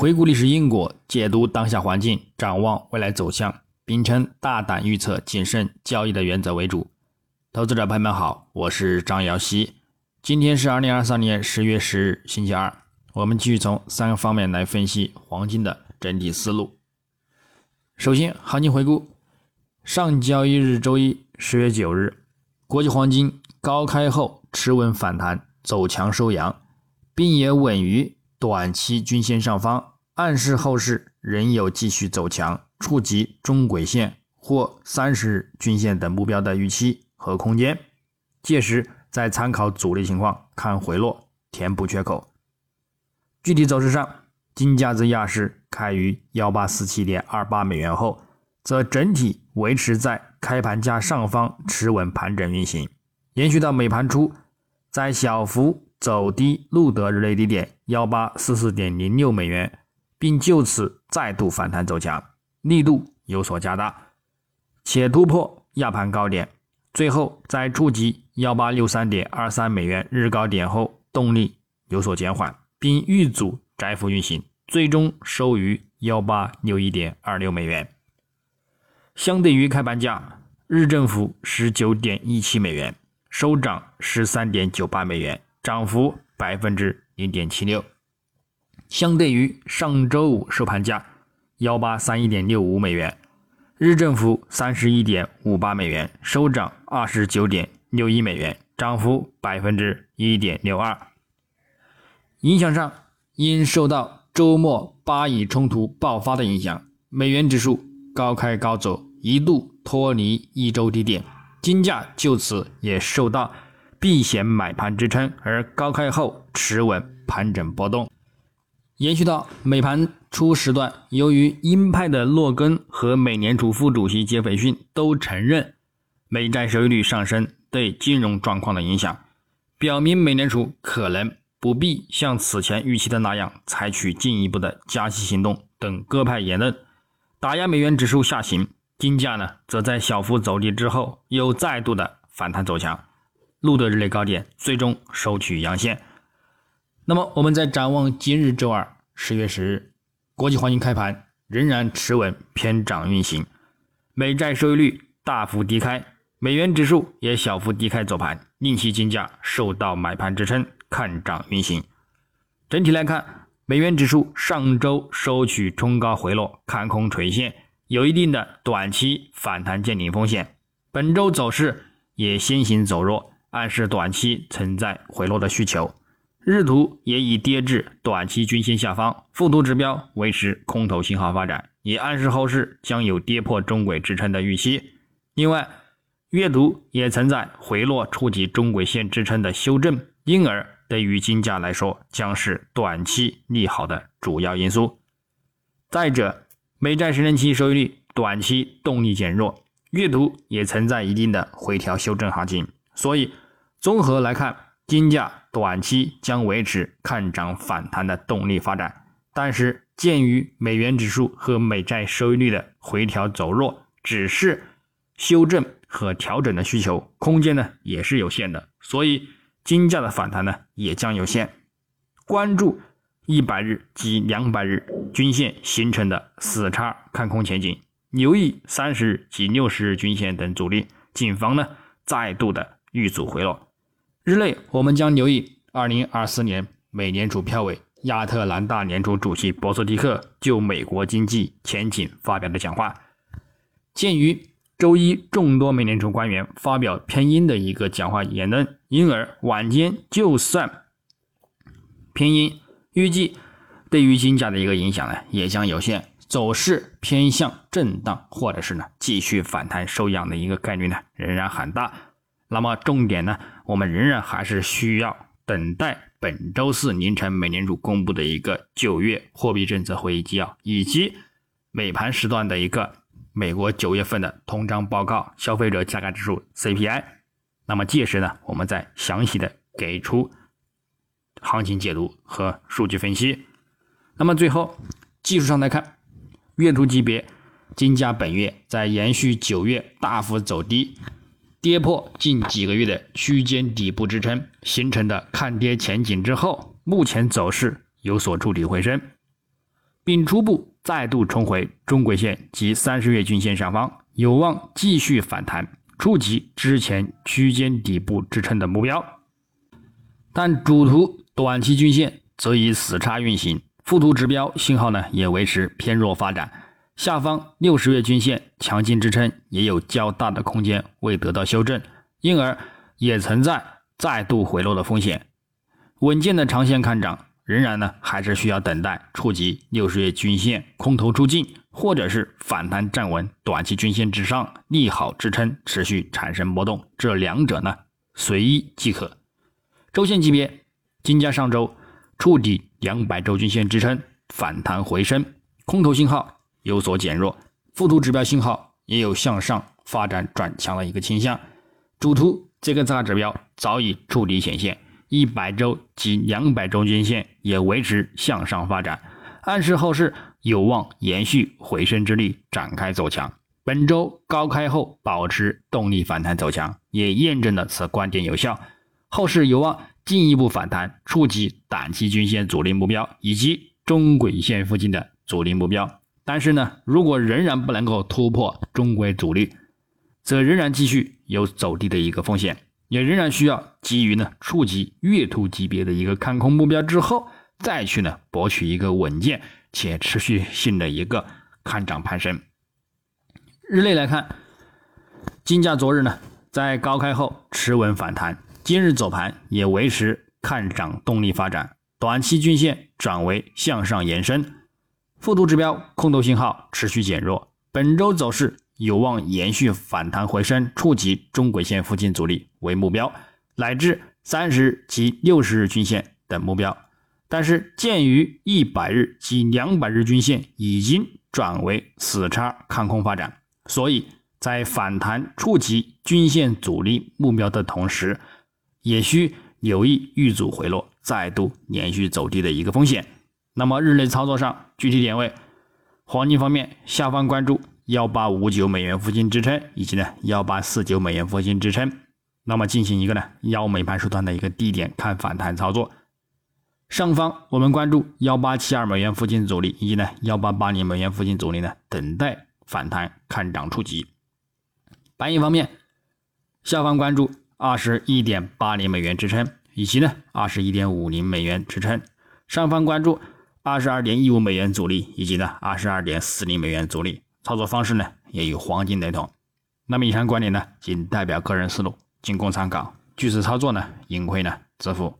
回顾历史因果，解读当下环境，展望未来走向，秉承大胆预测、谨慎交易的原则为主。投资者朋友们好，我是张瑶希。今天是二零二三年十月十日，星期二。我们继续从三个方面来分析黄金的整体思路。首先，行情回顾：上交易日周一十月九日，国际黄金高开后持稳反弹，走强收阳，并也稳于。短期均线上方暗示后市仍有继续走强、触及中轨线或三十日均线等目标的预期和空间，届时再参考主力情况看回落填补缺口。具体走势上，金价自亚市开于幺八四七点二八美元后，则整体维持在开盘价上方持稳盘整运行，延续到美盘初，在小幅。走低路德日内低点幺八四四点零六美元，并就此再度反弹走强，力度有所加大，且突破亚盘高点，最后在触及幺八六三点二三美元日高点后，动力有所减缓，并遇阻窄幅运行，最终收于幺八六一点二六美元。相对于开盘价，日振幅十九点一七美元，收涨十三点九八美元。涨幅百分之零点七六，相对于上周五收盘价幺八三一点六五美元，日振幅三十一点五八美元，收涨二十九点六一美元，涨幅百分之一点六二。影响上，因受到周末巴以冲突爆发的影响，美元指数高开高走，一度脱离一周低点，金价就此也受到。避险买盘支撑，而高开后持稳盘整波动，延续到美盘初时段。由于鹰派的洛根和美联储副主席杰斐逊都承认美债收益率上升对金融状况的影响，表明美联储可能不必像此前预期的那样采取进一步的加息行动等各派言论，打压美元指数下行。金价呢，则在小幅走低之后又再度的反弹走强。路德日内高点最终收取阳线。那么，我们在展望今日周二十月十日，国际黄金开盘仍然持稳偏涨运行，美债收益率大幅低开，美元指数也小幅低开走盘，令其金价受到买盘支撑，看涨运行。整体来看，美元指数上周收取冲高回落，看空垂线，有一定的短期反弹见顶风险。本周走势也先行走弱。暗示短期存在回落的需求，日图也已跌至短期均线下方，附图指标维持空头信号发展，也暗示后市将有跌破中轨支撑的预期。另外，月图也存在回落触及中轨线支撑的修正，因而对于金价来说将是短期利好的主要因素。再者，美债十年期收益率短期动力减弱，月图也存在一定的回调修正行情。所以，综合来看，金价短期将维持看涨反弹的动力发展。但是，鉴于美元指数和美债收益率的回调走弱，只是修正和调整的需求空间呢，也是有限的。所以，金价的反弹呢，也将有限。关注一百日及两百日均线形成的死叉看空前景，留意三十日及六十日均线等阻力，谨防呢再度的。遇阻回落，日内我们将留意二零二四年美联储票委亚特兰大联储主席博斯蒂克就美国经济前景发表的讲话。鉴于周一众多美联储官员发表偏鹰的一个讲话言论，因而晚间就算偏鹰，预计对于金价的一个影响呢也将有限，走势偏向震荡，或者是呢继续反弹收阳的一个概率呢仍然很大。那么重点呢，我们仍然还是需要等待本周四凌晨美联储公布的一个九月货币政策会议纪要，以及美盘时段的一个美国九月份的通胀报告、消费者价格指数 CPI。那么届时呢，我们再详细的给出行情解读和数据分析。那么最后技术上来看，月图级别，金价本月在延续九月大幅走低。跌破近几个月的区间底部支撑形成的看跌前景之后，目前走势有所触底回升。并初步再度重回中轨线及三十月均线上方，有望继续反弹，触及之前区间底部支撑的目标。但主图短期均线则以死叉运行，副图指标信号呢也维持偏弱发展，下方六十月均线强劲支撑也有较大的空间未得到修正，因而也存在再度回落的风险。稳健的长线看涨。仍然呢，还是需要等待触及六十月均线空头出尽，或者是反弹站稳短期均线之上，利好支撑持续产生波动，这两者呢随意即可。周线级别，金价上周触底两百周均线支撑，反弹回升，空头信号有所减弱，副图指标信号也有向上发展转强的一个倾向，主图这个大指标早已触底显现。一百周及两百周均线也维持向上发展，暗示后市有望延续回升之力展开走强。本周高开后保持动力反弹走强，也验证了此观点有效。后市有望进一步反弹，触及短期均线阻力目标以及中轨线附近的阻力目标。但是呢，如果仍然不能够突破中轨阻力，则仍然继续有走低的一个风险。也仍然需要基于呢触及月图级别的一个看空目标之后，再去呢博取一个稳健且持续性的一个看涨攀升。日内来看，金价昨日呢在高开后持稳反弹，今日走盘也维持看涨动力发展，短期均线转为向上延伸，复读指标空头信号持续减弱，本周走势。有望延续反弹回升，触及中轨线附近阻力为目标，乃至三十及六十日均线等目标。但是，鉴于一百日及两百日均线已经转为死叉看空发展，所以在反弹触及均线阻力目标的同时，也需留意遇阻回落，再度连续走低的一个风险。那么，日内操作上具体点位，黄金方面下方关注。幺八五九美元附近支撑，以及呢幺八四九美元附近支撑，那么进行一个呢幺美盘时段的一个低点看反弹操作。上方我们关注幺八七二美元附近阻力，以及呢幺八八零美元附近阻力呢，等待反弹看涨触及。白银方面，下方关注二十一点八零美元支撑，以及呢二十一点五零美元支撑。上方关注二十二点一五美元阻力，以及呢二十二点四零美元阻力。操作方式呢也与黄金雷同，那么以上观点呢仅代表个人思路，仅供参考。据此操作呢，盈亏呢自负。